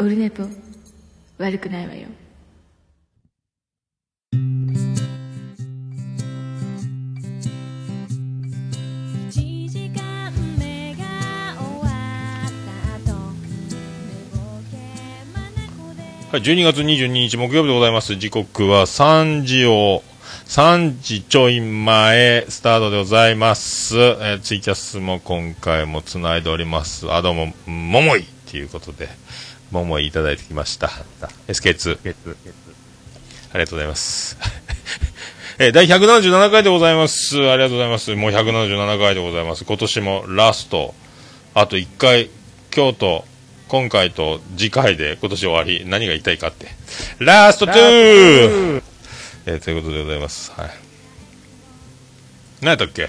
オルネポ悪くないわよはい、12月22日木曜日でございます。時刻は3時を、3時ちょい前、スタートでございます。えーツイキャスも今回も繋いでおります。あ、どうも、ももいということで、ももいいただいてきました。SK2。ありがとうございます。えー第177回でございます。ありがとうございます。もう177回でございます。今年もラスト、あと1回、京都、今回と次回で今年終わり、何が言いたいかって。ラスト 2! えーということでございます。はい。何やったっけ？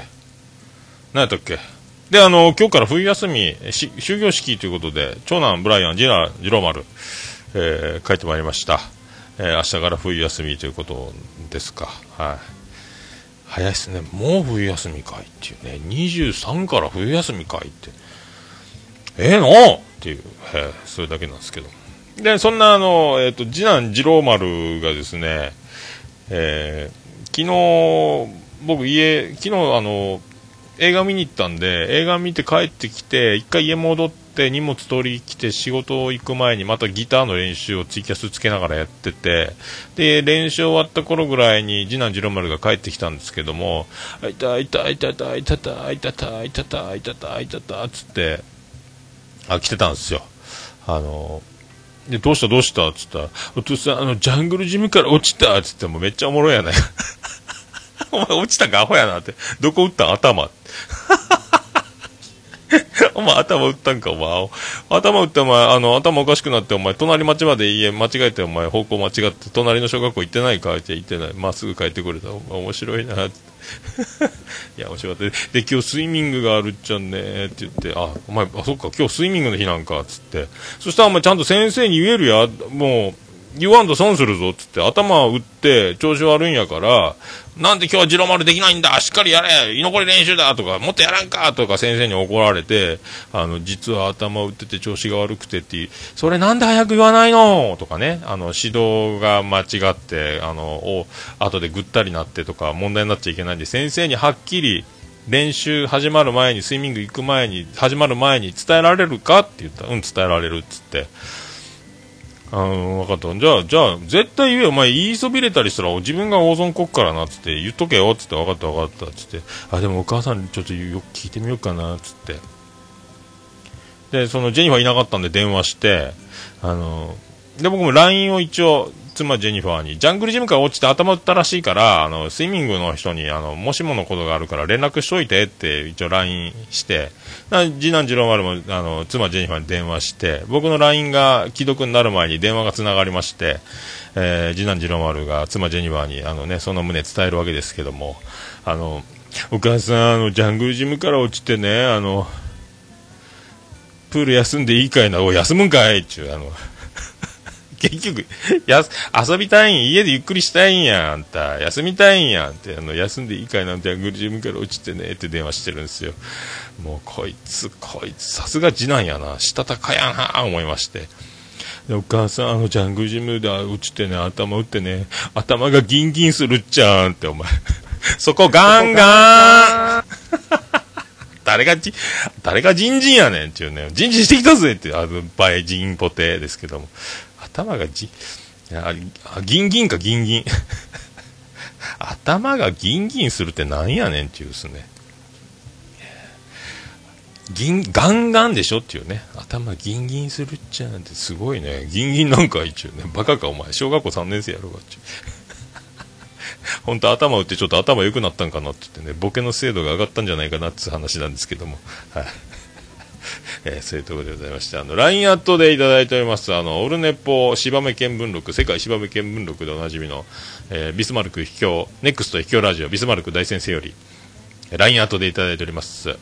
何やったっけ？で、あの、今日から冬休み、し終業式ということで、長男ブライアン、次男、次郎丸、えー帰ってまいりました。えー明日から冬休みということですか。はい。早いですね。もう冬休みかいっていうね。23から冬休みかいって。ええのっていう、えーそれだけなんですけど。で、そんなあの、えっ、と、次男次郎丸がですね、えー昨日、僕家、昨日あの、映画見に行ったんで、映画見て帰ってきて、一回家戻って荷物取り来て仕事行く前にまたギターの練習をツイキャスつけながらやってて、で、練習終わった頃ぐらいに次男次郎丸が帰ってきたんですけども、あいたあいたあいたあいたあいたいたいたいたいたいたいたいたいたいたつって、あ、来てたんですよ。あの、で、どうしたどうしたっつったら、お父さん、あの、ジャングルジムから落ちたっつってもめっちゃおもろいやない。お前落ちたんかアホやなって。どこ打ったん？頭。お前頭打ったんか、お前。頭打ってお前、あの、頭おかしくなって、お前、隣町まで家間違えて、お前、方向間違って、隣の小学校行ってないか？って言ってない。まっすぐ帰ってくれた。お前、面白いな。いや、面白かった。で、今日スイミングがあるっちゃんねって言って、あ、お前、あ、そっか、今日スイミングの日なんか、つって。そしたらお前ちゃんと先生に言えるや、もう、言わんと損するぞ、つって、頭打って調子悪いんやから、なんで今日はジロ丸できないんだ、しっかりやれ、居残り練習だ、とか、もっとやらんか、とか先生に怒られて、あの、実は頭打ってて調子が悪くてって。いう、それなんで早く言わないの？とかね、あの、指導が間違って、あの、お、後でぐったりなって。とか、問題になっちゃいけないんで、先生にはっきり、練習始まる前に、スイミング行く前に、始まる前に伝えられるか？って言った。ら、うん、伝えられるっつって。あの、分かった。じゃあ、じゃあ、絶対言えよ。お前言いそびれたりしたら、自分が大損こっからな、つって、言っとけよ、つって、分かった分かった、つって。あ、でもお母さんちょっとよく聞いてみようかな、つって。で、その、ジェニファーいなかったんで電話して、あの、で、僕も LINE を一応、妻ジェニファーに、ジャングルジムから落ちて頭打ったらしいから、あの、スイミングの人に、あの、もしものことがあるから連絡しといてって、一応 LINE して、次男次郎丸も、あの、妻ジェニファーに電話して、僕の LINE が既読になる前に電話が繋がりまして、えー、次男次郎丸が妻ジェニファーに、あのね、その旨伝えるわけですけども、あの、お母さん、あの、ジャングルジムから落ちてね、あの、プール休んでいいかいな、お休むんかいっちゅう、あの、結局、や、遊びたいん、家でゆっくりしたいんや、あんた。休みたいんや、って、あの、休んでいいかいな、ジャングルジムから落ちてね、って電話してるんですよ。もう、こいつ、こいつ、さすが次男やな、したたかやな、思いまして。お母さん、あの、ジャングジムで落ちてね、頭打ってね、頭がギンギンするっちゃんって、お前。そこガンガン 誰がじ、誰がジンジンやねんっていうね、ジンジンしてきたぜって、あの、バイジンポテですけども。頭がじ、あギンギンかギンギン。頭がギンギンするってなんやねんっていうですね。ギン、ガンガンでしょっていうね。頭ギンギンするっちゃんてすごいね。ギンギンなんか一応ね。バカかお前。小学校3年生やろうがっちゅう。本当頭打ってちょっと頭良くなったんかなって言ってね、ボケの精度が上がったんじゃないかなって話なんですけども。はい。えーそういうところでございまして、あの、LINE アットでいただいております、あの、オルネポ芝目見聞録、世界芝目見聞録でおなじみの、えービスマルク秘境、ネクスト秘境ラジオ、ビスマルク大先生より、LINE アットでいただいております。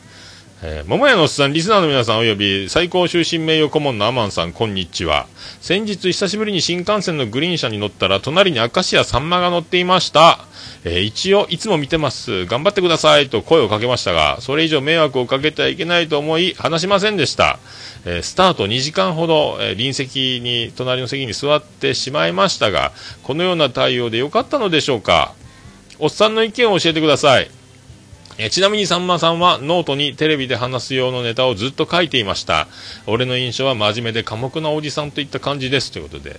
えー、桃屋のおっさん、リスナーの皆さんおよび最高終身名誉顧問のアマンさん、こんにちは。先日久しぶりに新幹線のグリーン車に乗ったら、隣に明石家さんまが乗っていました。えー一応、いつも見てます。頑張ってくださいと声をかけましたが、それ以上迷惑をかけてはいけないと思い、話しませんでした。えースタート2時間ほど、え隣席に、隣の席に座ってしまいましたが、このような対応でよかったのでしょうかおっさんの意見を教えてください。えちなみにさんまさんはノートにテレビで話す用のネタをずっと書いていました。俺の印象は真面目で寡黙なおじさんといった感じです。ということで。へ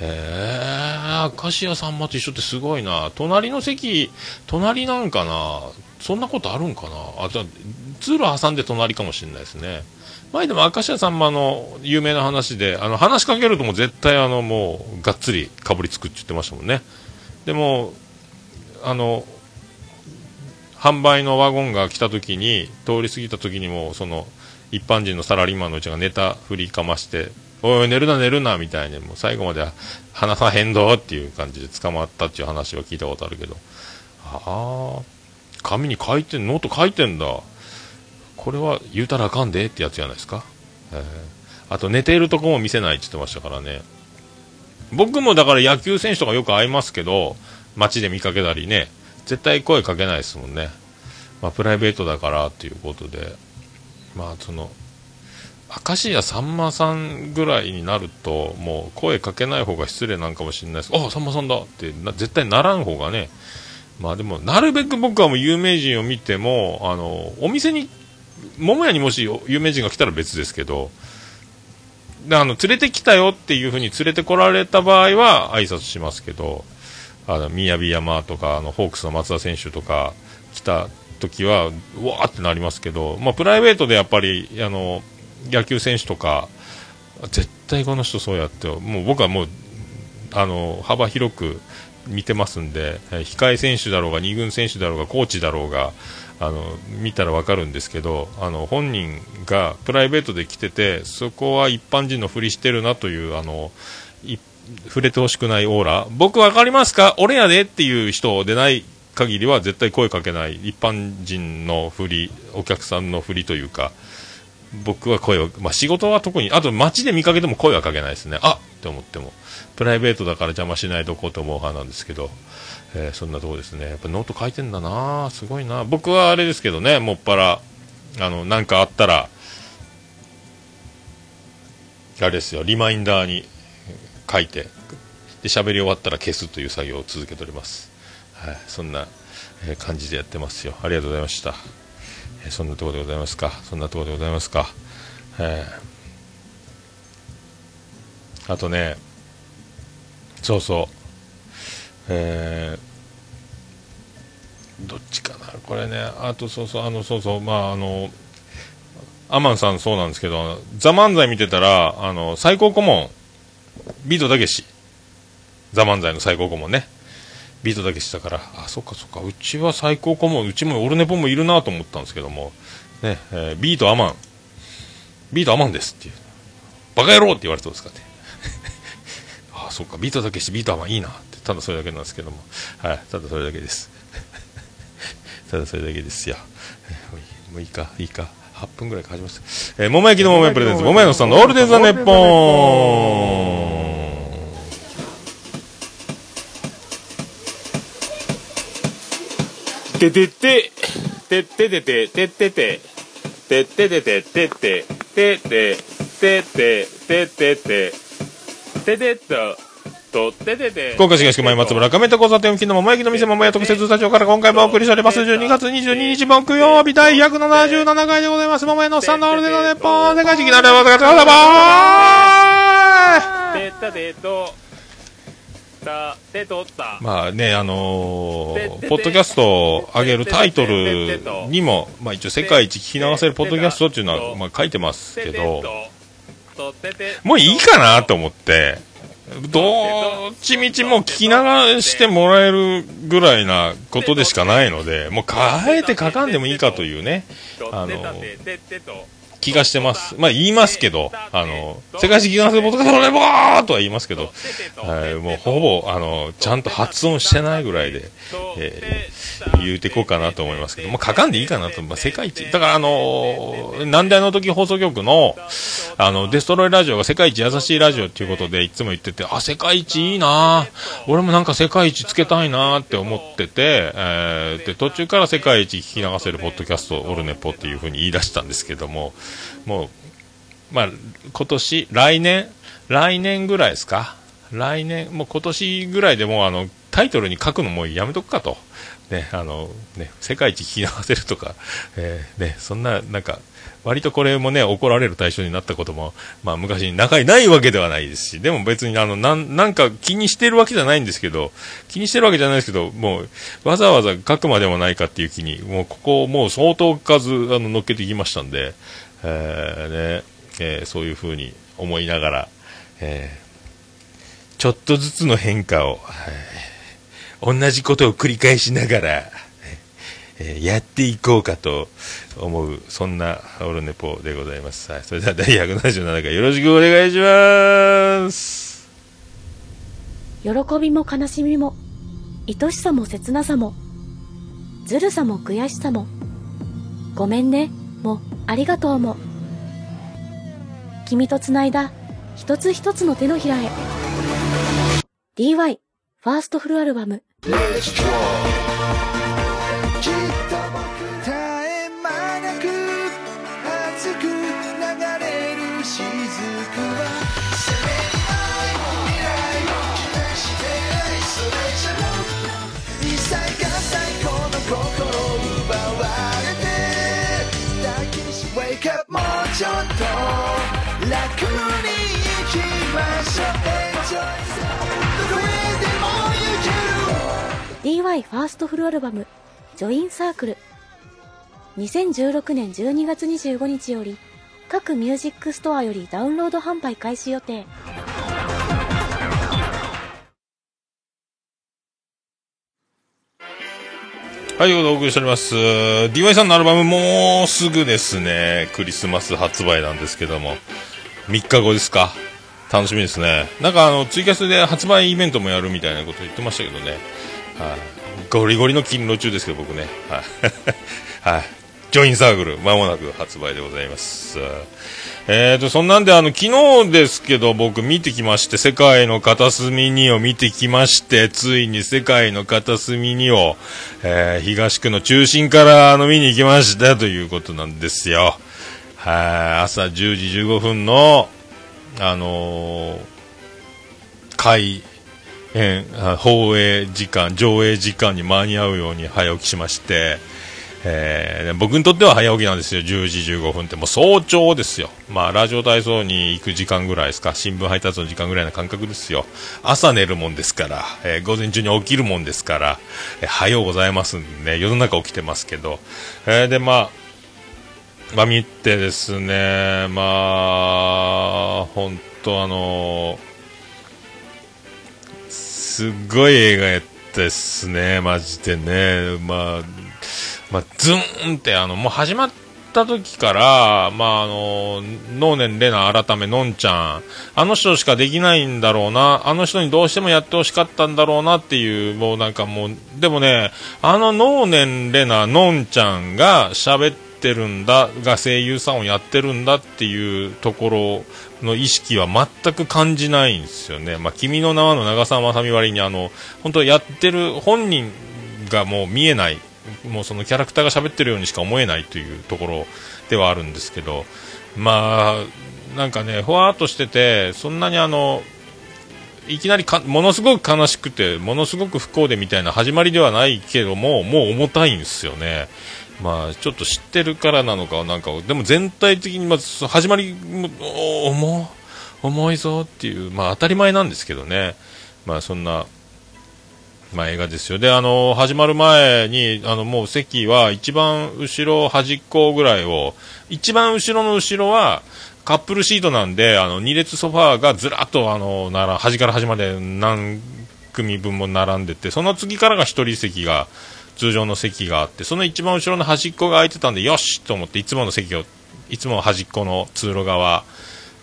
え、明石家さんまと一緒ってすごいな。隣の席、隣なんかな。そんなことあるんかな。あ、じゃ通路挟んで隣かもしれないですね。前でも明石家さんまの有名な話で、あの、話しかけるとも絶対あの、もう、がっつりかぶりつくって言ってましたもんね。でも、あの、販売のワゴンが来た時に通り過ぎた時にもその一般人のサラリーマンのうちがネタ振りかまして「おい寝るな寝るな」みたいにもう最後まで話さへんどっていう感じで捕まったっていう話は聞いたことあるけどああ紙に書いてんノート書いてんだ。これは言うたらあかんでってやつじゃないですか、えー。あと寝ているとこも見せないって言ってましたからね。僕もだから野球選手とかよく会いますけど街で見かけたりね。絶対声かけないですもんね、まあ、プライベートだからっていうことで。まあその明石家さんまさんぐらいになるともう声かけない方が失礼なんかもしれないです。あさんまさんだって絶対ならん方がね。まあでもなるべく僕はもう有名人を見てもあのお店に桃屋にもし有名人が来たら別ですけどであの連れてきたよっていうふうに連れてこられた場合は挨拶しますけどあの宮城山とかあのホークスの松田選手とか来た時はうわーってなりますけど、まあ、プライベートでやっぱりあの野球選手とか絶対この人そうやってもう僕はもうあの幅広く見てますんで、控え選手だろうが2軍選手だろうがコーチだろうがあの見たら分かるんですけどあの本人がプライベートで来ててそこは一般人のふりしてるなというあのい触れてほしくないオーラ。僕分かりますか？俺やでっていう人でない限りは絶対声かけない。一般人のふりお客さんのふりというか。僕は声を、まあ、仕事は特にあと街で見かけても声はかけないですね。あっ！て思っても。プライベートだから邪魔しないとこうと思う派なんですけど、えーそんなとこですね。やっぱノート書いてんだな。すごいな。僕はあれですけどね。もっぱらあのなんかあったらあれですよ。リマインダーに書いてで喋り終わったら消すという作業を続けております、はい、そんな、感じでやってますよ。ありがとうございました、えそんなところでございますか？そんなところでございますか、えーあとねそうそう。えーどっちかな？これねあとそうそうあのそうそうまああのアマンさんそうなんですけど「ザ漫才見てたらあの最高顧問ビートたけし。ザ漫才の最高顧問ね。ビートたけしだからあそっかそっか。うちは最高顧問うちもオルネポもいるなと思ったんですけども。ね、えービートアマン。ビートアマンですっていう。バカ野郎って言われたんですかね。あそっか。ビートたけしビートアマンいいなって。ただそれだけなんですけども。はい。ただそれだけです。ただそれだけですよ。もういいか。いいか。8分ぐらいかかりました。えー、桃焼きの桃屋プレゼンツ桃屋のさんのオールデイズ・ザ・ネッポン。ててて、てっててて、てってて、てっててて、てって、てって、てって、てってて、ててっと、とっててて。福岡市東区前松原亀戸交差点付近の桃焼きの店桃屋特設スタジオから今回もお送りしております12月22日木曜日第177回でございます。桃屋のおっさんのオールデイズ・ザ・ネッポン世界一になればお疲れ様でてったてと、た、てとった。まあね、あのーポッドキャストを上げるタイトルにも、まあ一応世界一聞き流せるポッドキャストっていうのは、まあ書いてますけど、もういいかなと思って、どっちみちもう聞き流してもらえるぐらいなことでしかないので、もう変えて書かんでもいいかというね、あのとってたて、てってと。気がしてます。まあ言いますけど、あの、世界史聞かせるポッドキャストレボーとは言いますけど、はい、もうほぼ、あの、ちゃんと発音してないぐらいで、えー言うてこうかなと思いますけど、もう書かんでいいかなと、まあ、世界一。だからあのー、なんであの時放送局の、あの、デストロイラジオが世界一優しいラジオっていうことでいつも言ってて、あ、世界一いいな俺もなんか世界一つけたいなって思ってて、えーで、途中から世界一聞き流せるポッドキャスト、オルネポっていうふうに言い出したんですけども、もう、まあ、今年、来年、来年ぐらいですか？来年、もう今年ぐらいでもうあの、タイトルに書くのもうやめとくかと。ね、あの、ね、世界一聞き流せるとか、えーね、そんな、なんか、割とこれもね、怒られる対象になったことも、まあ昔に仲にないわけではないですし、でも別にあの、なん、なんか気にしてるわけじゃないんですけど、気にしてるわけじゃないですけど、もう、わざわざ書くまでもないかっていう気に、もうここもう相当数、あの、乗っけてきましたんで、えーね、えーそういうふうに思いながら、えーちょっとずつの変化を、はい同じことを繰り返しながら、えーやっていこうかと思う、そんなオルネポでございます。はい、それでは第177回よろしくお願いします。喜びも悲しみも愛しさも切なさもずるさも悔しさもごめんねもありがとうも。君とつないだ一つ一つの手のひらへ。DY ファーストフルアルバム。Y ファーストフルアルバムジョインサークル2016年12月25日より各ミュージックストアよりダウンロード販売開始予定はい、お送りしております。DY さんのアルバムもうすぐですね、クリスマス発売なんですけども、3日後ですか。楽しみですね。なんかあの、ツイキャスで発売イベントもやるみたいなこと言ってましたけどね。はい。ゴリゴリの勤労中ですけど、僕ね。はい。はい。ジョインサークル、まもなく発売でございます。えーと、そんなんで、あの、昨日ですけど、僕見てきまして、世界の片隅にを見てきまして、ついに世界の片隅にを、えー東区の中心から、あの、見に行きましたということなんですよ。はい、朝10時15分の、あのー開演、あ放映時間、上映時間に間に合うように早起きしまして、えー僕にとっては早起きなんですよ、10時15分って、もう早朝ですよ、まあ、ラジオ体操に行く時間ぐらいですか、新聞配達の時間ぐらいの感覚ですよ、朝寝るもんですから、えー午前中に起きるもんですから、えー早うございますんでね、世の中起きてますけど、えーで、まあ、まあ、見てですね、まあ、本当あのすっごい映画やったですね、マジでね。まあ、まあ、ズーンって、あの、もう始まった時から、まあ、あの、能年レナ改めのんちゃん、あの人しかできないんだろうな、あの人にどうしてもやってほしかったんだろうなっていう、もうなんかもう、でもね、あの能年レナのんちゃんが喋ってるんだ、が声優さんをやってるんだっていうところの意識は全く感じないんですよね。まあ、君の名はの長澤まさみ割に、あの、本当やってる本人がもう見えない、もうそのキャラクターが喋ってるようにしか思えないというところではあるんですけど、まあ、なんかね、ふわっとしてて、そんなにあの、いきなりものすごく悲しくて、ものすごく不幸でみたいな始まりではないけども、もう重たいんですよね。まあ、ちょっと知ってるからなのか、なんか、でも全体的にまず始まり、重いぞっていう、まあ当たり前なんですけどね。まあそんな、まあ映画ですよ。で、あの、始まる前に、あの、もう席は一番後ろ端っこぐらいを、一番後ろの後ろは、カップルシートなんで、あの、二列ソファーがずらっと、あの、なら、端から端まで何組分も並んでて、その次からが一人席が、通常の席があって、その一番後ろの端っこが空いてたんで、よしと思って、いつもの席をいつも端っこの通路側、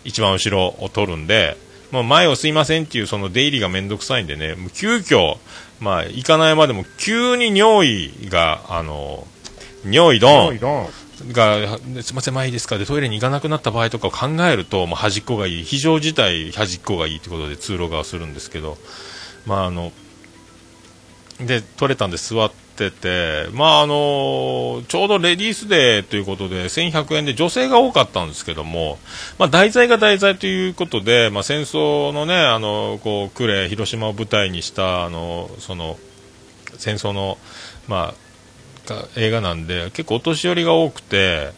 一番後ろを取るんで、もう前をすいませんっていうその出入りがめんどくさいんでね、もう急遽、まあ、行かないまでも急に尿意が、あの、尿意ドンが、すいません、前いいですかで、トイレに行かなくなった場合とかを考えると、もう端っこがいい、非常事態端っこがいいということで通路側するんですけど、まあ、あの、で、取れたんで座ってて、まあ、あの、ちょうどレディースデーということで、1100円で女性が多かったんですけども、まあ、題材が題材ということで、まあ、戦争のね、あの、こう、呉、広島を舞台にした、あの、その、戦争の、まあ、映画なんで、結構お年寄りが多くて、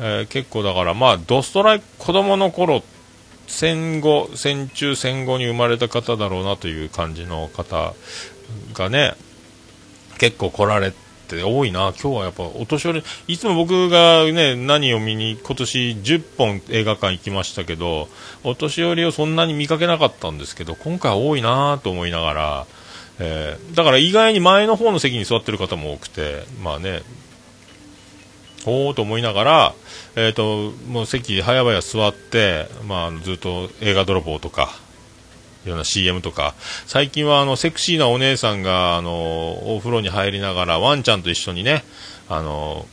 えー結構だから、まあ、ドストライク、子供の頃、戦後、戦中戦後に生まれた方だろうなという感じの方がね、結構来られて多いな、今日はやっぱお年寄り、いつも僕がね、何を見に、今年10本映画館行きましたけど、お年寄りをそんなに見かけなかったんですけど、今回は多いなと思いながら、えーだから意外に前の方の席に座ってる方も多くて、まあね、おーと思いながら、えー、ともう席、早々座って、まあ、ずっと映画泥棒とか、いろんな CM とか、最近はあのセクシーなお姉さんがあのお風呂に入りながら、ワンちゃんと一緒にね、あの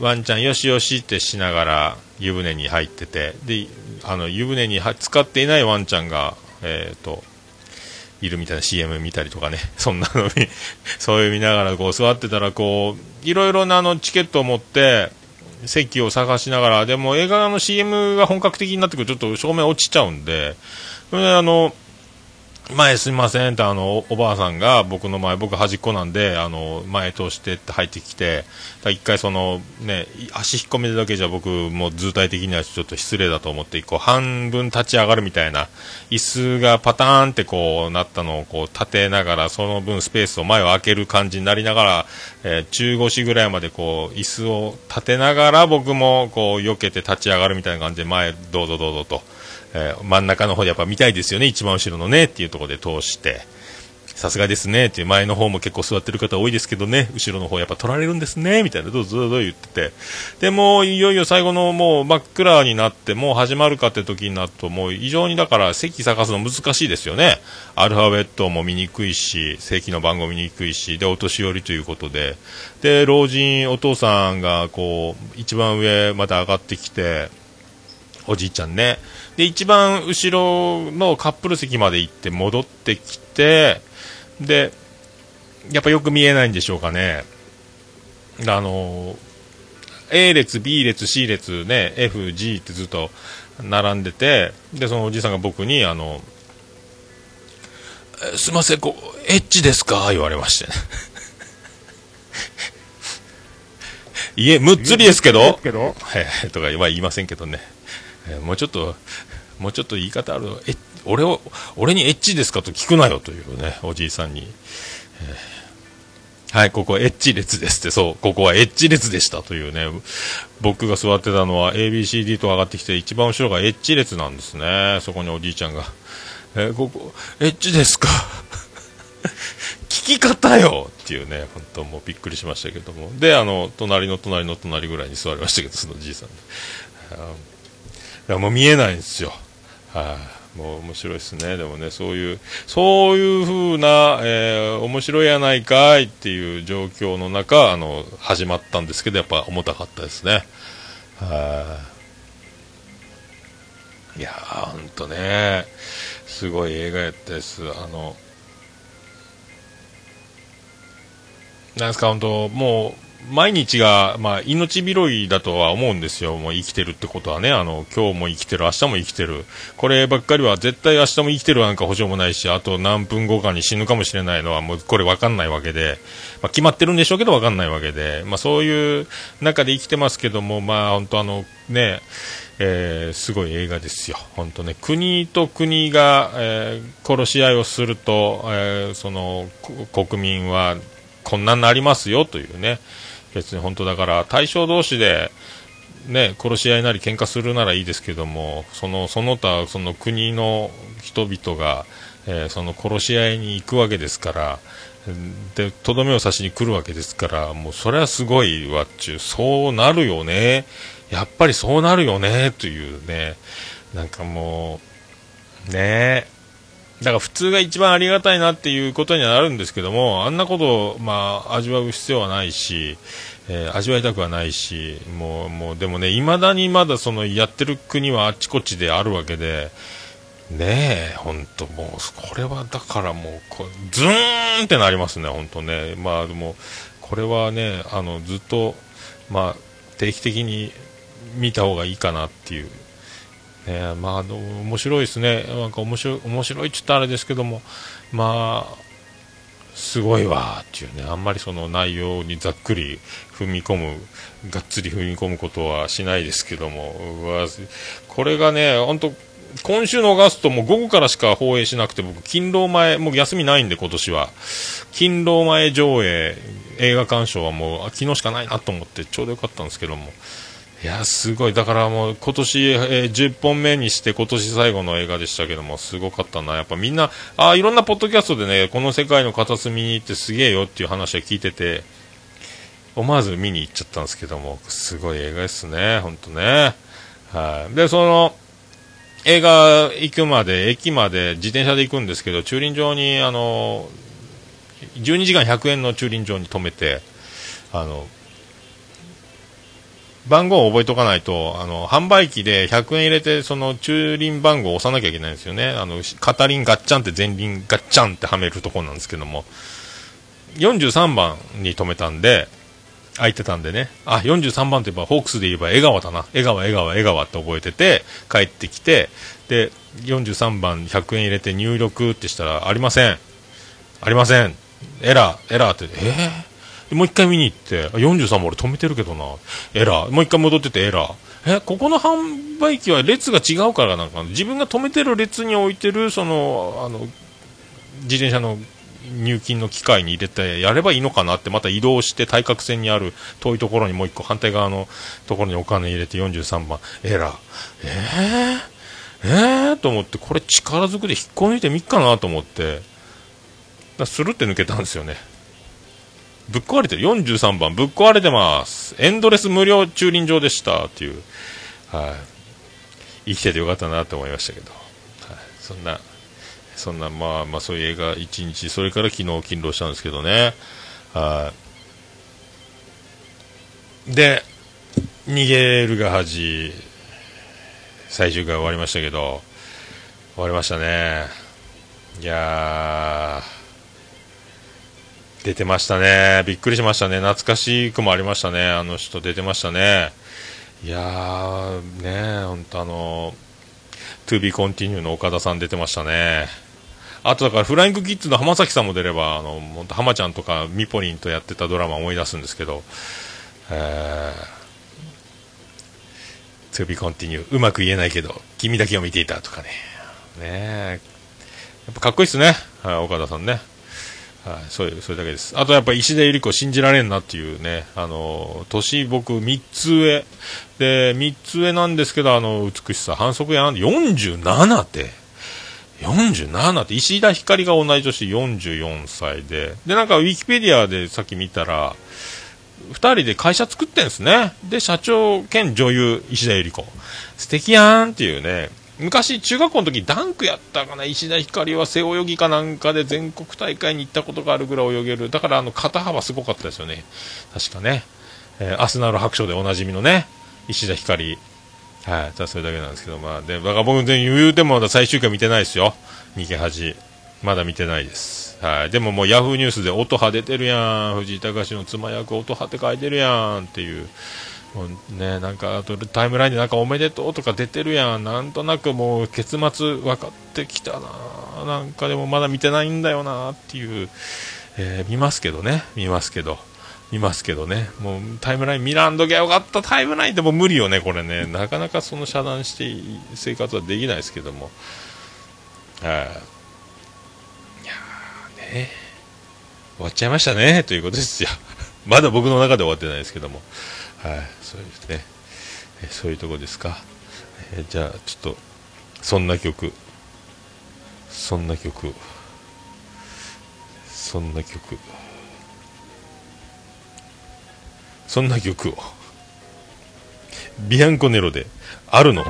ワンちゃんよしよしってしながら湯船に入ってて、であの湯船に使っていないワンちゃんが、えー、といるみたいな CM 見たりとかね、そんなの見、そういう見ながらこう座ってたら、こう、いろいろなあのチケットを持って、席を探しながら、でも映画の CM が本格的になってくると、ちょっと照明落ちちゃうんで、それであの、前すみませんってあのおばあさんが僕の前僕端っこなんであの前通してって入ってきてだ一回そのね足引っ込めるだけじゃ僕もう図体的にはちょっと失礼だと思ってこう半分立ち上がるみたいな椅子がパターンってこうなったのをこう立てながらその分スペースを前を開ける感じになりながら、えー中腰ぐらいまでこう椅子を立てながら僕もこう避けて立ち上がるみたいな感じで前どうぞどうぞと。えー真ん中の方でやっぱ見たいですよね、一番後ろのねっていうところで通して、さすがですね。っていう前の方も結構座ってる方多いですけどね、後ろの方やっぱ取られるんですね。みたいな、どうぞどうぞ言ってて、でもういよいよ最後のもう真っ暗になって、もう始まるかって時になると、もう異常にだから席探すの難しいですよね、アルファベットも見にくいし、席の番号見にくいし、でお年寄りということで、で老人、お父さんがこう一番上まで上がってきて、おじいちゃんね。で、一番後ろのカップル席まで行って戻ってきて、で、やっぱよく見えないんでしょうかね。あの、A 列、B 列、C 列ね、F、G ってずっと並んでて、で、そのおじいさんが僕に、あの、えすいません、こう、エッチですか？言われましてね。いえ、むっつりですけど、はい、とかは言いませんけどね。えーもうちょっと、もうちょっと言い方あるえ俺を、俺にエッチですかと聞くなよというね、おじいさんに。えーはい、ここエッチ列ですって、そう、ここはエッチ列でしたというね、僕が座ってたのは ABCD と上がってきて、一番後ろがエッチ列なんですね。そこにおじいちゃんが。えーここ、エッチですか？聞き方よっていうね、本当もうびっくりしましたけども。で、あの、隣の隣の隣ぐらいに座りましたけど、そのじいさん。やもう見えないんですよ。はい、もう面白いですね。でもね、そういう、そういう風な、えー面白いやないかいっていう状況の中、あの、始まったんですけど、やっぱ重たかったですね。はい、いやー、ほんとね、すごい映画やったです。あの、なんですか、本当もう、毎日が、まあ、命拾いだとは思うんですよ。もう生きてるってことはね。あの、今日も生きてる、明日も生きてる。こればっかりは絶対明日も生きてるなんか保証もないし、あと何分後かに死ぬかもしれないのはもうこれわかんないわけで、まあ、決まってるんでしょうけどわかんないわけで、まあ、そういう中で生きてますけども、まあ、本当あの、ね、えーすごい映画ですよ、本当ね、国と国が、えー殺し合いをすると、えーその国民はこんなになりますよというね、別に本当だから対象同士で、ね、殺し合いなり喧嘩するならいいですけども、そのその他その国の人々が、えーその殺し合いに行くわけですから、でとどめを刺しに来るわけですからもうそれはすごいわっちゅうそうなるよね。やっぱりそうなるよねというね。なんかもうね。だから普通が一番ありがたいなっていうことにはなるんですけどもあんなことを、まあ、味わう必要はないし、えー味わいたくはないしもうもうでもねいまだにまだそのやってる国はあっちこっちであるわけでねえ、本当もう、これはだからもうこ、ズーンってなりますね、本当ね。まあでも、これはね、あの、ずっと、まあ、定期的に見た方がいいかなっていう。ねまあ、面白いですね。なんか面白い、面白いって言ったらあれですけども、まあ、すごいわっていうね、あんまりその内容にざっくり踏み込む、がっつり踏み込むことはしないですけども、これがね、本当今週のガストも午後からしか放映しなくて、僕、勤労前、もう休みないんで、今年は。勤労前上映、映画鑑賞はもう、あ昨日しかないなと思って、ちょうどよかったんですけども。いや、すごい。だからもう、今年、えー10本目にして、今年最後の映画でしたけども、すごかったな。やっぱみんな、あいろんなポッドキャストでね、この世界の片隅に行ってすげえよっていう話を聞いてて、思わず見に行っちゃったんですけども、すごい映画ですね、ほんとね。はい。で、その、映画行くまで、駅まで自転車で行くんですけど、駐輪場に、あの、12時間100円の駐輪場に止めて、あの、番号を覚えとかないと、あの、販売機で100円入れて、その駐輪番号を押さなきゃいけないんですよね。あの、片輪ガッチャンって前輪ガッチャンってはめるとこなんですけども、43番に止めたんで、空いてたんでね、あ、43番といえば、ホークスで言えば江川だな。江川、江川、江川って覚えてて、帰ってきて、で、43番100円入れて入力ってしたら、ありません。ありません。エラー、エラーって、えー？もう一回見に行って、43番俺止めてるけどな。エラー。もう一回戻っててエラー。え、ここの販売機は列が違うからなんか、自分が止めてる列に置いてる、その、あの、自転車の入金の機械に入れてやればいいのかなってまた移動して対角線にある遠いところにもう一個反対側のところにお金入れて43番。エラー。えー、えー、と思ってこれ力ずくで引っこ抜いてみっかなと思って。だスルって抜けたんですよね。ぶっ壊れてる。43番ぶっ壊れてます。エンドレス無料駐輪場でした。っていう。はい。生きててよかったなと思いましたけど、はい、そんなそんなまあまあそういう映画一日それから昨日勤労したんですけどね。はい。で逃げるが恥。最終回終わりましたけど。終わりましたね。いやー。出てましたね。びっくりしましたね。懐かしくもありましたね。あの人出てましたね。いやーね本当あの To be continue の岡田さん出てましたね。あとだからフライングキッズの浜崎さんも出ればあの本当浜ちゃんとかミポリンとやってたドラマ思い出すんですけど、えー、To be continue うまく言えないけど君だけを見ていたとかね。ねやっぱかっこいいっすね、はい、岡田さんね。はい、そういう、それだけです。あとやっぱり石田ゆり子信じられんなっていうね、あの、年僕3つ上。で、3つ上なんですけど、あの、美しさ、反則やん、47って。47って、石田ひかりが同じ年44歳で。で、なんかウィキペディアでさっき見たら、2人で会社作ってんですね。で、社長兼女優、石田ゆり子。素敵やんっていうね。昔、中学校の時ダンクやったかな、石田ひかりは背泳ぎかなんかで全国大会に行ったことがあるぐらい泳げる、だからあの肩幅すごかったですよね、確かね、えーアスナル白書でおなじみのね、石田ひかり、はい、ただそれだけなんですけど、まあ、でだから僕、全然言うてもまだ最終回見てないですよ、逃げ恥、まだ見てないです。はい、でももうヤフーニュースで音羽出てるやん、藤井隆の妻役音羽って書いてるやん。っていう、もうね、なんかタイムラインでなんかおめでとうとか出てるやん、なんとなくもう結末分かってきたな、なんかでもまだ見てないんだよなっていう、えー見ますけどね、見ますけど、見ますけどね、もうタイムライン見らんときゃよかった、タイムラインでも無理よね、これね、なかなかその遮断して生活はできないですけども、はい。いやーね、終わっちゃいましたね、ということですよ。まだ僕の中で終わってないですけども。はい、そうですね。えそういうとこですか。えじゃあ、ちょっと、そんな曲。そんな曲。そんな曲。そんな曲を。ビアンコネロで、あるの。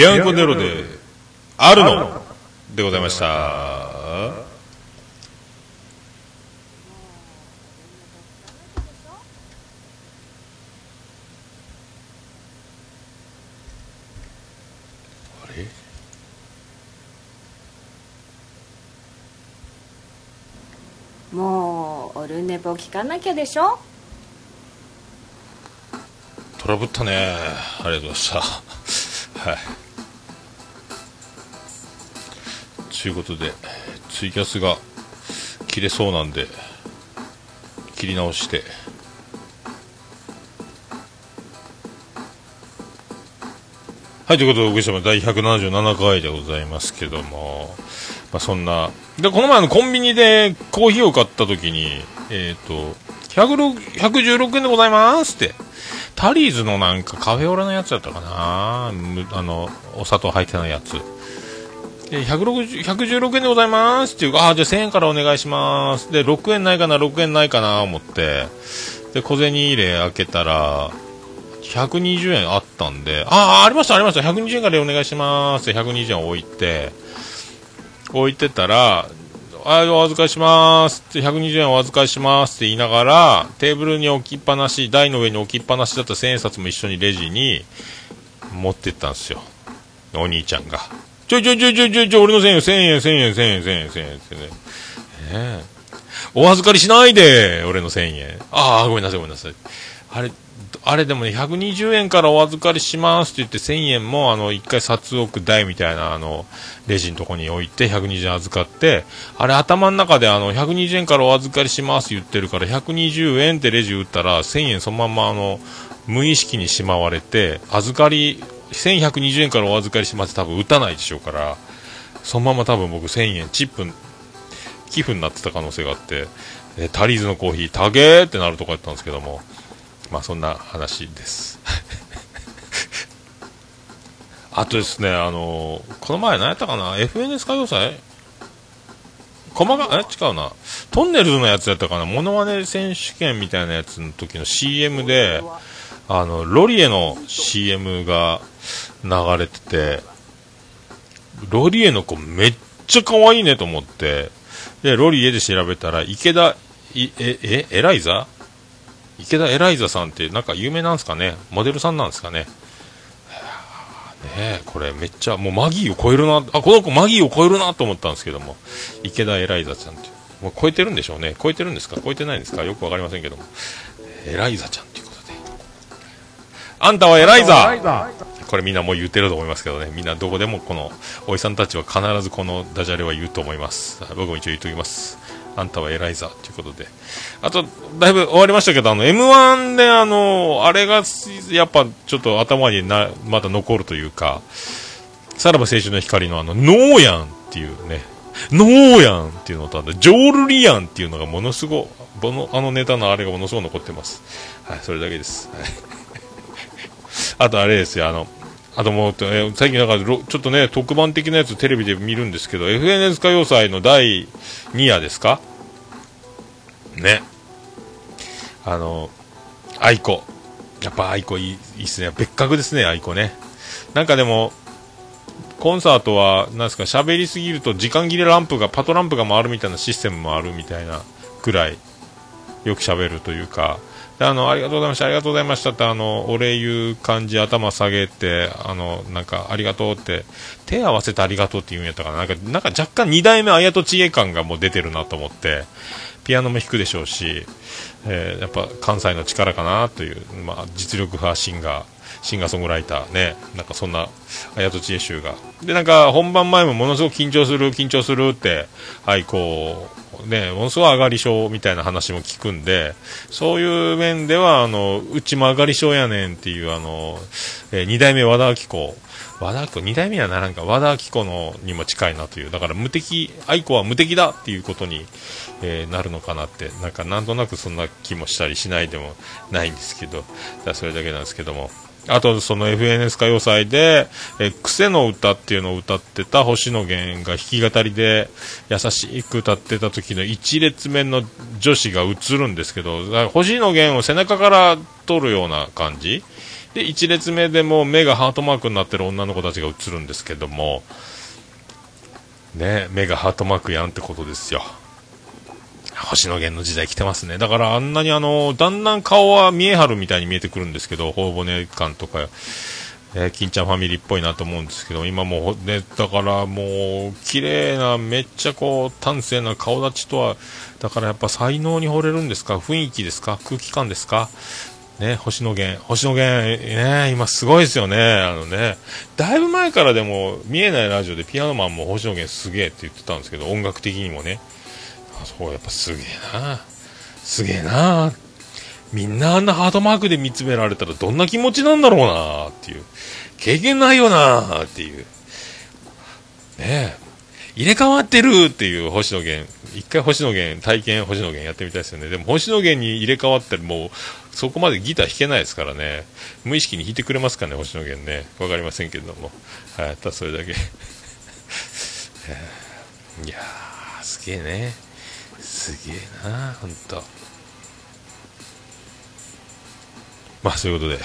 ビアンコネロで、あるので。ございました。もうオルネポ聞かなきゃでしょ？トラブったね。ありがとうございました。はい。ということでツイキャスが切れそうなんで切り直して。はいということでお送りしたのは第177回でございますけども。まあそんなでこの前のコンビニでコーヒーを買った時にえっ、と116円でございますって。タリーズのなんかカフェオレのやつだったかな。あのお砂糖入ってないやつ。で160 116円でございます。っていうかあじゃあ1000円からお願いします。で6円ないかな6円ないかな思って。で小銭入れ開けたら120円あったんで。ああありましたありました。120円からお願いします。って120円置いて。置いてたらはい、お預かりします。って、120円お預かりします。って言いながら、テーブルに置きっぱなし、台の上に置きっぱなしだった千円札も一緒にレジに持ってったんですよ。お兄ちゃんが。ちょいちょいちょいちょいちょいちょい、俺の1000円、1000円、1000円、1000円、1000円、1000円ってね。ねえお預かりしないで、俺の1000円。ああ、ごめんなさい、ごめんなさい。あれ、あれでもね、120円からお預かりしますって言って1000円も、あの、一回札置く台みたいな、あの、レジのとこに置いて120円預かって、あれ頭の中であの、120円からお預かりします言ってるから、120円ってレジ打ったら、1000円そのままあの、無意識にしまわれて、預かり、1120円からお預かりします多分打たないでしょうから、そのまま多分僕1000円、チップ、寄付になってた可能性があって、えタリーズのコーヒー、たげーってなるとこやったんですけども、まあそんな話です。あとですね、あのこの前何やったかな ?FNS 歌謡祭？細か、え？違うな。トンネルズのやつやったかな？モノマネ選手権みたいなやつの時の CM で、あの、ロリエの CM が流れてて、ロリエの子めっちゃ可愛いねと思って、で、ロリエで調べたら、池田、え、え、エライザ？池田エライザさんってなんか有名なんですかね？モデルさんなんですかね？ねえこれめっちゃもうマギーを超えるな。あこの子マギーを超えるなと思ったんですけども。池田エライザちゃんってもう超えてるんでしょうね。超えてるんですか？超えてないんですか？よくわかりませんけども。エライザちゃんというあんたはエライザこれみんなもう言ってると思いますけどね。みんなどこでもこのおじさんたちは必ずこのダジャレは言うと思います。僕も一応言っておきます。あんたはエライザということで。あと、だいぶ終わりましたけど、あの、M1 で、あの、あれが、やっぱ、ちょっと頭にな、まだ残るというか、さらば青春の光のあの、ノーヤンっていうね、ノーヤンっていうのと、あと、ジョールリアンっていうのがものすご、あのネタのあれがものすごい残ってます。はい、それだけです。はい。あと、あれですよ、あの、あともう、えー最近なんか、ちょっとね、特番的なやつテレビで見るんですけど、FNS 歌謡祭の第2夜ですか？ね。あの、愛子。やっぱ愛子いいいいっすね。別格ですね、愛子ね。なんかでも、コンサートは、なんですか、喋りすぎると時間切れランプが、パトランプが回るみたいなシステムもあるみたいなくらい、よく喋るというか、あの、ありがとうございました、ありがとうございましたって、あの、お礼言う感じ、頭下げて、あの、なんか、ありがとうって、手合わせてありがとうって言うんやったかな。なんか、なんか若干2代目あやと知恵感がもう出てるなと思って、ピアノも弾くでしょうし、えーやっぱ関西の力かなという、まあ、実力派シンガー、シンガーソングライターね、なんかそんな、綾戸知恵集が。で、なんか本番前もものすごく緊張する、緊張するって、はい、こう、ね、ものすごい上がり症みたいな話も聞くんで、そういう面では、あの、うちも上がり症やねんっていう、あの、えー二代目和田アキ子、和田アキ子、二代目にはならんか、和田アキ子のにも近いなという、だから無敵、愛子は無敵だっていうことに、えーなるのかなって、なんかなんとなくそんな気もしたりしないでもないんですけど、だそれだけなんですけども。あと、その FNS 歌謡祭で、えー癖の歌っていうのを歌ってた星野源が弾き語りで優しく歌ってた時の一列目の女子が映るんですけど、星野源を背中から撮るような感じで、一列目でも目がハートマークになってる女の子たちが映るんですけども、ね、目がハートマークやんってことですよ。星野源の時代来てますね。だからあんなにあの、だんだん顔は見えはるみたいに見えてくるんですけど、頬骨感とか、えー金ちゃんファミリーっぽいなと思うんですけど今もうねだからもう綺麗なめっちゃこう端正な顔立ちとはだからやっぱ才能に惚れるんですか？雰囲気ですか？空気感ですか？ね、星野源、星野源、ね、今すごいですよね、あのね、だいぶ前からでも、見えないラジオでピアノマンも星野源すげえって言ってたんですけど、音楽的にもね、そう、やっぱすげえな、すげえな、みんなあんなハートマークで見つめられたらどんな気持ちなんだろうなっていう、経験ないよなっていう、ねえ、入れ替わってるっていう星野源、一回星野源、体験星野源やってみたいですよね。でも星野源に入れ替わってもう、そこまでギター弾けないですからね。無意識に弾いてくれますかね、星野源ね。わかりませんけれども。はい、ただそれだけ。いやー、すげえね。すげえな、ほんと。まあ、そういうことで。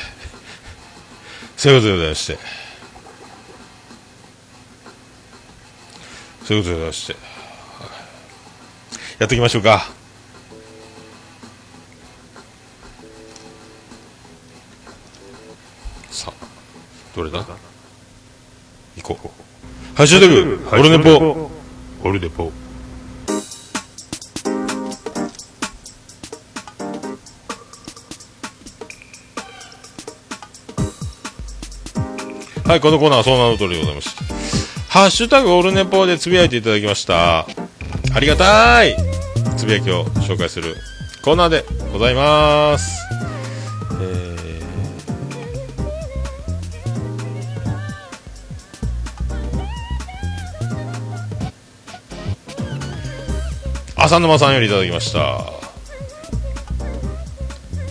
そういうことでございまして。そういうことでございまして。やっていきましょうか。さあ、どれだ？行こう。ハッシュタグ、オルネポ。オルネポ。はい、このコーナーはそうなの通りでございました。ハッシュタグオルネポでつぶやいていただきました。ありがたいつぶやきを紹介するコーナーでございます。え浅沼さんよりいただきました。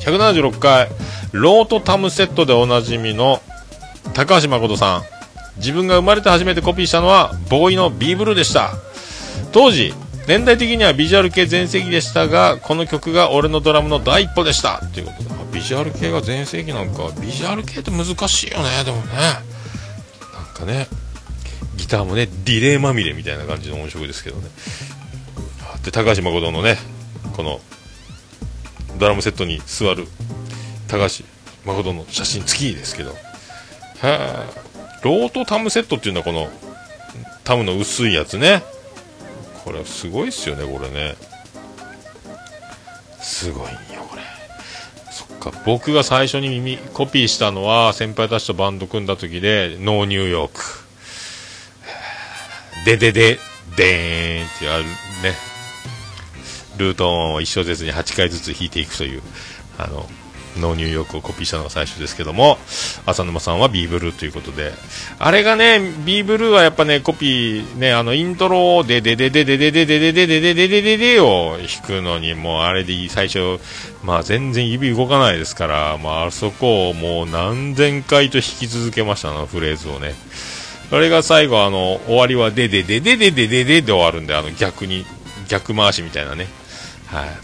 176回、ロートタムセットでおなじみの高橋誠さん。自分が生まれて初めてコピーしたのは、ボーイのビーブルーでした。当時年代的にはビジュアル系全盛期でしたがこの曲が俺のドラムの第一歩でした。ということでビジュアル系が全盛期なんか。ビジュアル系って難しいよね。でもね。なんかねギターもねディレイまみれみたいな感じの音色ですけどね。で高橋誠のねこのドラムセットに座る高橋誠の写真付きですけど。はあロートタムセットっていうのはこのタムの薄いやつね。これすごいっすよねこれね。すごいんよこれ。そっか僕が最初に耳コピーしたのは先輩たちとバンド組んだ時でノーニューヨーク。ででででーんってやるね。ルート音を一生ずに8回ずつ弾いていくというあのノーニューヨークをコピーしたのが最初ですけども浅沼さんは B ブルーということであれがね B ブルーはやっぱねコピーねあのイントロででででででででででででででででを弾くのにもうあれで最初まあ全然指動かないですからまああそこをもう何千回と弾き続けましたあのフレーズをねそれが最後あの終わりはででででででででで終わるんであの逆に逆回しみたいなねはい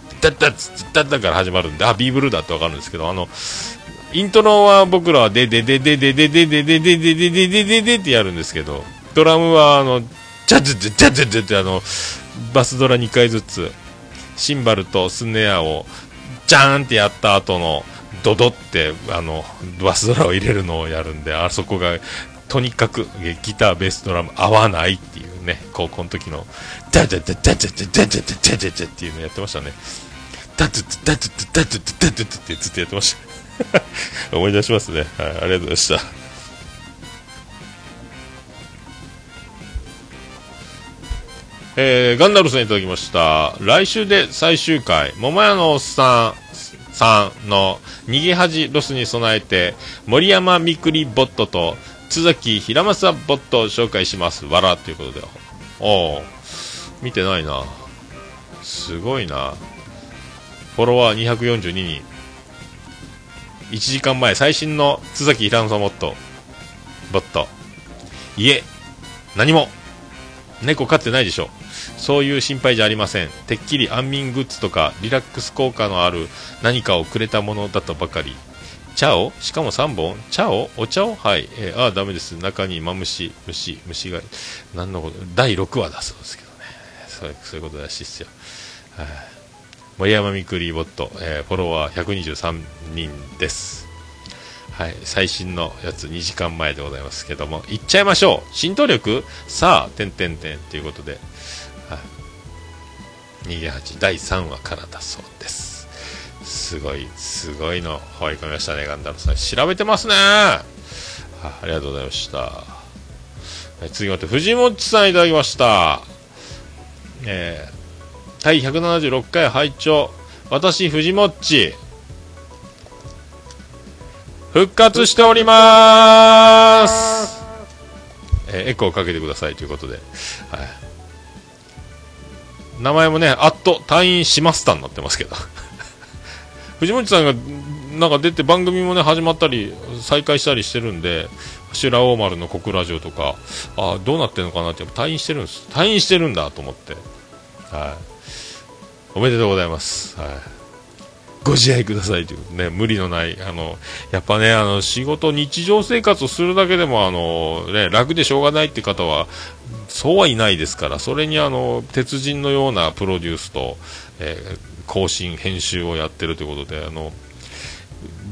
ダッダッズッダッダから始まるんであ B ブルーだってわかるんですけどあのイントロは僕らはででででででででででででででででってやるんですけどドラムはあのジャズジャズジャズってあのバスドラ2回ずつシンバルとスネアをジャーンってやった後のドドってあのバスドラを入れるのをやるんであそこがとにかくギターベースドラム合わないっていうね高校の時のダダダダダダダダダダダダっていうのやってましたねダトゥダトゥダトゥダトゥってずっとやってました思い出しますね、はい、ありがとうございましたえー、ガンダルさんいただきました来週で最終回桃屋のおっさんさんの逃げ恥ロスに備えて森山みくりボットと津崎平正ボットを紹介しますわらということでおお見てないなすごいなフォロワー242人1時間前最新の津崎平正ボット。ボットいえ何も。猫飼ってないでしょ。そういう心配じゃありません。てっきり安眠グッズとかリラックス効果のある何かをくれたものだとばかり。茶をしかも3本？茶をお茶を？はい、えーああダメです。中にマムシ虫虫が何のこと？第6話だそうですけどね。そうそういうことらしいですよ。はい。森山みくりボット、えーフォロワー123人ですはい、最新のやつ2時間前でございますけども、いっちゃいましょう浸透力？さあ、てんてんてんということで、はい、逃げ8第3話からだそうです。すごい、すごいの放り込みましたね、ガンダルさん。調べてますねはありがとうございました。はい、次まって、藤本さんいただきました。えー、第176回拝聴。私、藤もっち。復活しております、えエコーかけてくださいということで、はい、名前もね、あっと退院しましたになってますけど。藤本さんがなんか出て番組もね始まったり再開したりしてるんで修羅大丸の小倉城とかあどうなってるのかなってやっぱ退院してるんです。退院してるんだと思って、はい、おめでとうございます、はいご自愛くださいというね、無理のない、あの、やっぱね、あの、仕事、日常生活をするだけでも、あの、ね、楽でしょうがないって方は、そうはいないですから、それにあの、鉄人のようなプロデュースと、えー更新、編集をやってるということで、あの、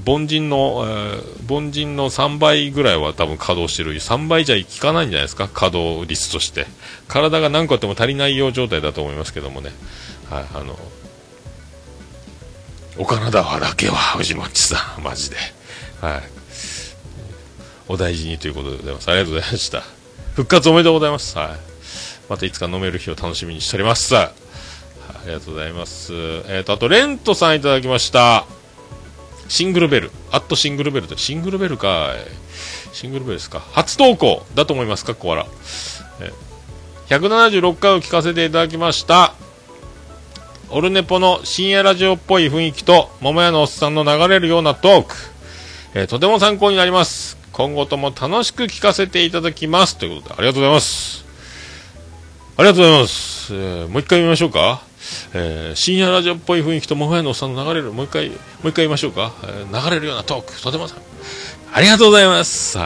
凡人の、えー凡人の3倍ぐらいは多分稼働してる。3倍じゃ効かないんじゃないですか？稼働率として。体が何個あっても足りないよう状態だと思いますけどもね。はい、あの、お体はだけは藤本さん、マジで。はい。お大事にということでございます。ありがとうございました。復活おめでとうございます。はい。またいつか飲める日を楽しみにしております。はいありがとうございます。えっ、と、あと、レントさんいただきました。シングルベル。アットシングルベルって、シングルベルかい。シングルベルですか。初投稿だと思いますか、コアラ。え176回を聞かせていただきました。オルネポの深夜ラジオっぽい雰囲気と、桃屋のおっさんの流れるようなトーク。えーとても参考になります。今後とも楽しく聞かせていただきます。ということで、ありがとうございます。ありがとうございます。えーもう一回見ましょうか。えー深夜ラジオっぽい雰囲気と桃屋のおっさんの流れる、もう一回、もう一回言いましょうか。えー流れるようなトーク。とてもさ、ありがとうございます。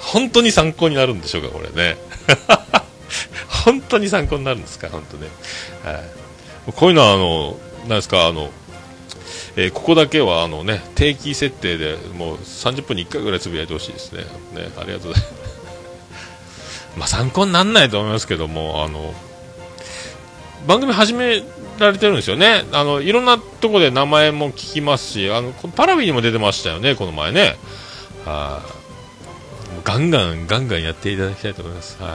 本当に参考になるんでしょうか、これね。本当に参考になるんですか、本当ね。はいこういうのは、あの、なんですか、あの、えーここだけは、あのね、定期設定でもう30分に1回ぐらいつぶやいてほしいですね。ね、ありがとうございます。まあ、参考にならないと思いますけども、あの、番組始められてるんですよね。あの、いろんなとこで名前も聞きますし、あの、こパラビにも出てましたよね、この前ね。はい、もうガンガン、ガンガンやっていただきたいと思います。はい、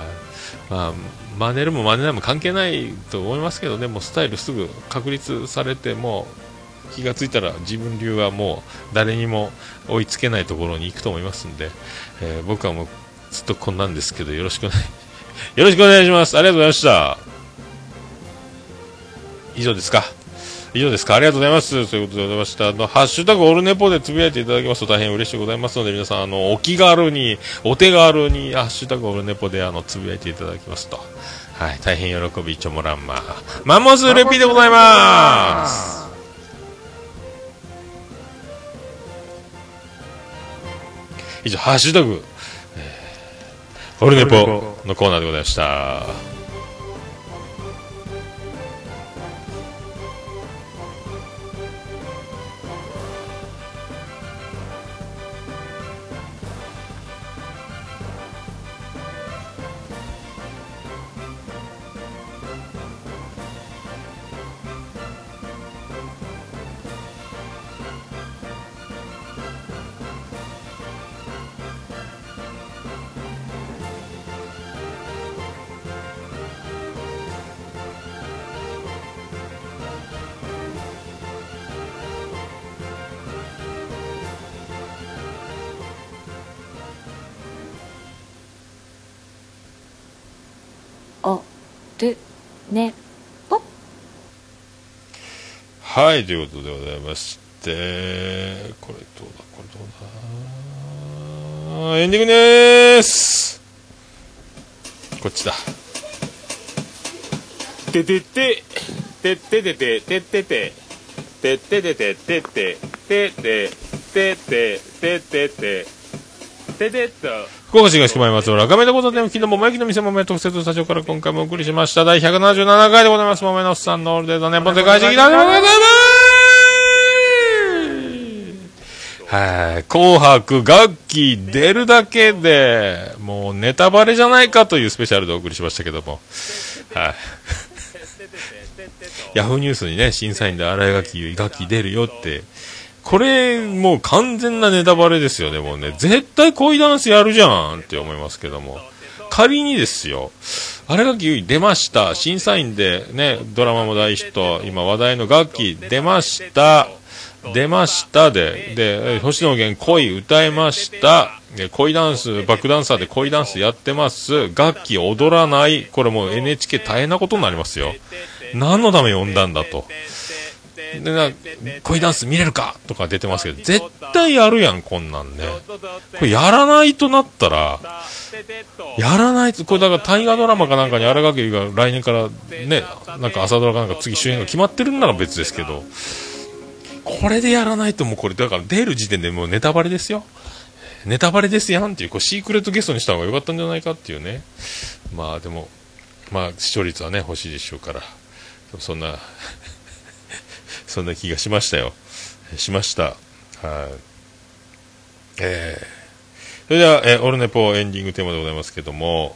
まあ、真似るも真似ないも関係ないと思いますけどね、もうスタイルすぐ確立されて、もう気がついたら自分流はもう誰にも追いつけないところに行くと思いますんで、えー僕はもうずっとこんなんですけど、よろしくお願い、よろしくお願いします。ありがとうございました。以上ですか？以上ですか。ありがとうございます。ということでございました。あの、ハッシュタグオルネポでつぶやいていただきますと大変嬉しいございますので、皆さん、あの、お気軽に、お手軽に、ハッシュタグオルネポで、あの、つぶやいていただきますと。はい。大変喜び、チョモランマ。マンモスレピーでございます。以上、ハッシュタグ、えーオルネポのコーナーでございました。はい、ということでございまして、これどうだ、これどうだ。エンディングでーすこっちだ。ててて、てててて、ててて、てててて、てて、てて、てて、ててて、てて。福岡市東区前松、画面のことでも、昨日も前きの店もめ特設スタジオから今回もお送りしました。第177回でございます。もめのおっさんのオールデーのね、ポテ会議でございます。はい。紅白楽器出るだけで、もうネタバレじゃないかというスペシャルでお送りしましたけども。はい。ヤフーニュースにね、審査員で荒井楽器、楽器出るよって、これ、もう完全なネタバレですよね、もうね。絶対恋ダンスやるじゃんって思いますけども。仮にですよ、あれが出ました、審査員でね、ドラマも大ヒット、今話題の楽器出ました、出ましたで、で、星野源恋歌いました、で恋ダンス、バックダンサーで恋ダンスやってます、楽器踊らない、これもう NHK 大変なことになりますよ。何のため呼んだんだと。でな恋ダンス見れるか？とか出てますけど、絶対やるやん、こんなんね。これやらないとなったら、やらないと、これだから大河ドラマかなんかに荒垣が来年からね、なんか朝ドラかなんか次主演が決まってるんなら別ですけど、これでやらないともうこれ、だから出る時点でもうネタバレですよ。ネタバレですやんっていう、こうシークレットゲストにした方が良かったんじゃないかっていうね。まあでも、まあ視聴率はね、欲しいでしょうから。そんな、そんな気がしましたよ。しました。はい。えー、それでは、えーオルネポエンディングテーマでございますけども、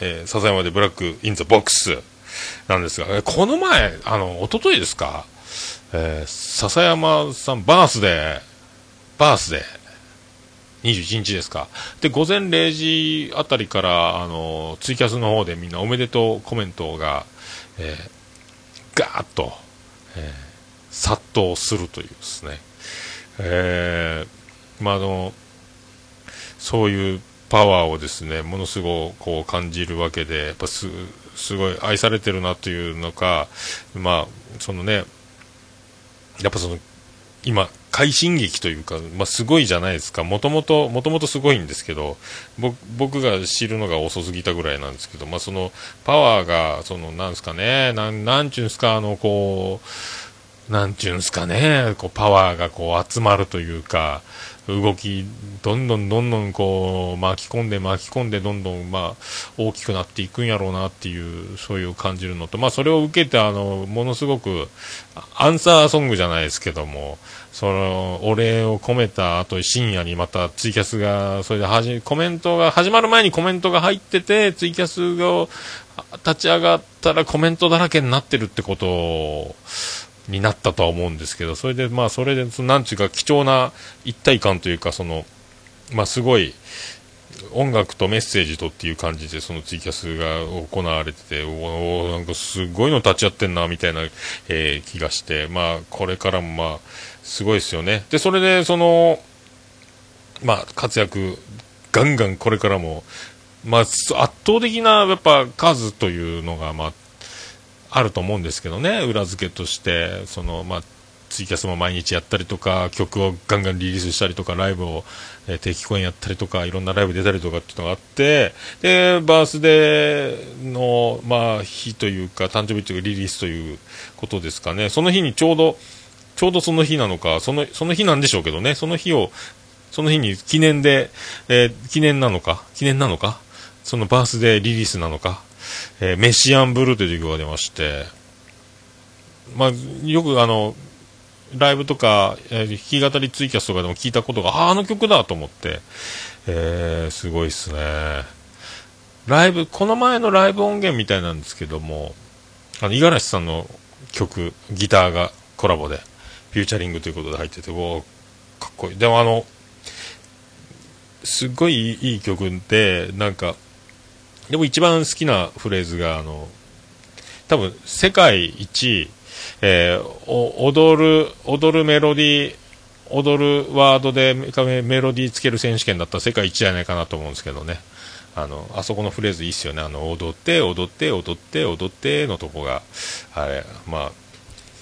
えー、笹山でブラックインザボックスなんですが、えこの前、あの、一昨日ですか、えー、笹山さんバースデー、バースデー、21日ですか。で、午前0時あたりから、あの、ツイキャスの方でみんなおめでとうコメントが、えー、ガーッと、えー殺到するというですね。えー、まあ、あの、そういうパワーをですね、ものすごくこう感じるわけで、やっぱす、すごい愛されてるなというのか、まあ、そのね、やっぱその、今、快進撃というか、まあ、すごいじゃないですか。もともと、もともとすごいんですけど、僕僕が知るのが遅すぎたぐらいなんですけど、まあ、その、パワーが、その、なんですかね、なん、なんちゅうんですか、あの、こう、なんちゅうんすかね、こうパワーがこう集まるというか、動き、どんどんどんどんこう巻き込んで巻き込んで、どんどんまあ大きくなっていくんやろうなっていう、そういう感じるのと、まあそれを受けて、あの、ものすごく、アンサーソングじゃないですけども、その、お礼を込めた後、深夜にまたツイキャスが、それではじ、コメントが、始まる前にコメントが入ってて、ツイキャスが立ち上がったらコメントだらけになってるってことを、になったとは思うんですけど、それで、まあ、それで、そのなんていうか、貴重な一体感というか、その、まあ、すごい、音楽とメッセージとっていう感じで、そのツイキャスが行われてて、おおなんかすごいの立ち会ってんな、みたいな、えー気がして、まあ、これからもまあ、すごいですよね。で、それで、その、まあ、活躍、ガンガンこれからも、まあ、圧倒的な、やっぱ、数というのが、まあ、あると思うんですけどね、裏付けとして、その、まあ、ツイキャスも毎日やったりとか、曲をガンガンリリースしたりとか、ライブを、えー定期公演やったりとか、いろんなライブ出たりとかっていうのがあって、で、バースデーの、まあ、日というか、誕生日というか、リリースということですかね、その日にちょうど、ちょうどその日なのか、その、その日なんでしょうけどね、その日を、その日に記念で、えー記念なのか、記念なのか、そのバースデーリリースなのか、えーメシアンブルーという曲が出まして、まあ、よくあの、ライブとか、えー弾き語りツイキャスとかでも聞いたことが、ああ、あの曲だと思って、えーすごいっすね。ライブ、この前のライブ音源みたいなんですけども、あの、五十嵐さんの曲、ギターがコラボで、フューチャリングということで入ってて、うおかっこいい。でもあの、すっごいいい曲で、なんか、でも一番好きなフレーズが、あの、多分世界一、えー踊る、踊るメロディー、踊るワードでメロディーつける選手権だったら世界一じゃないかなと思うんですけどね。あの、あそこのフレーズいいっすよね。あの、踊って、踊って、踊って、踊ってのとこが、あれ、まあ、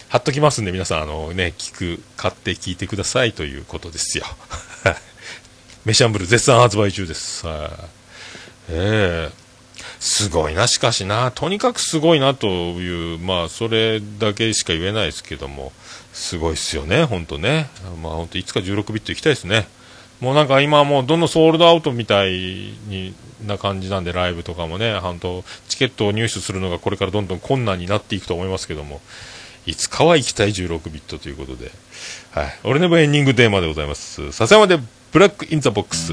貼っときますんで、皆さん、あのね、聞く、買って聞いてくださいということですよ。メシャンブル絶賛発売中です。はい。ええすごいな、しかしな、とにかくすごいなという、まあ、それだけしか言えないですけども、すごいっすよね、本当ね。まあ、本当いつか16ビット行きたいですね。もうなんか今もうどんどんソールドアウトみたいにな感じなんで、ライブとかもね、本当チケットを入手するのがこれからどんどん困難になっていくと思いますけども、いつかは行きたい16ビットということで、はい。俺のエンディングテーマでございます。笹山でブラックインザボックス。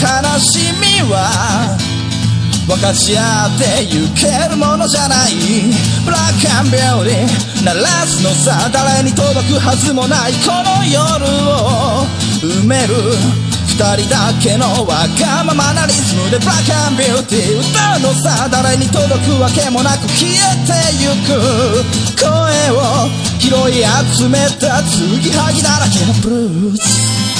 悲しみは分かち合ってゆけるものじゃない。ブラックアンビューティー鳴らすのさ誰に届くはずもないこの夜を埋める。二人だけのわがままなリズムでブラックアンビューティー歌うのさ誰に届くわけもなく消えてゆく。声を拾い集めた継ぎはぎだらけのブルース。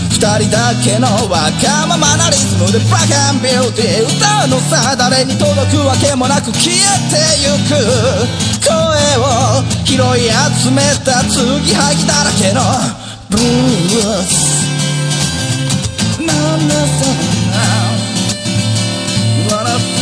二人だけのわがままなリズムでブラックンビューティー歌うのさ誰に届くわけもなく消えてゆく声を拾い集めた継ぎはぎだらけのブルースなんだそんな笑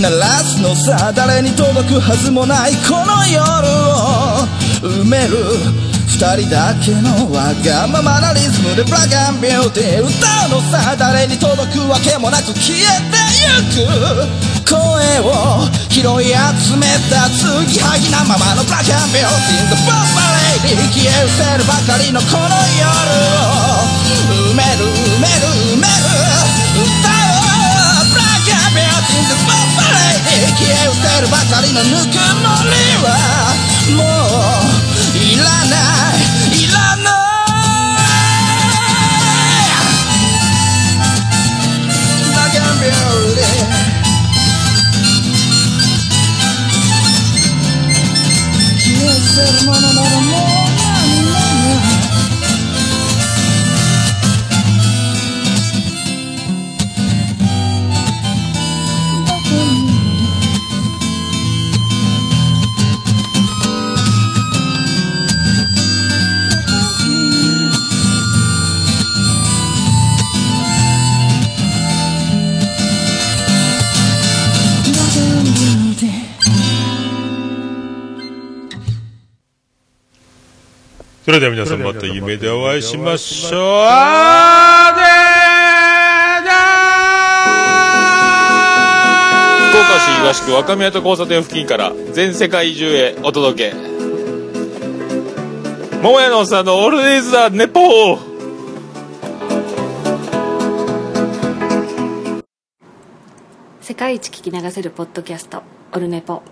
鳴らすのさ誰に届くはずもないこの夜を埋める二人だけのわがままなリズムでブラックアンビューティー歌うのさ誰に届くわけもなく消えてゆく声を拾い集めた継ぎはぎなままのブラックアンビューティー The b o m b a Lady 消え失せるばかりのこの夜を。埋める埋める埋める。歌消え失せるばかりのぬくもりはもういらないいらない。ブラックアンビューティー消え失せるものならもうそれでは皆さんまた夢でお会いしましょう。あ福岡市東区若宮と交差点付近から全世界中へお届け桃屋のおっさんのオールディーズ・ザ・ネポー世界一聞き流せるポッドキャストオルネポ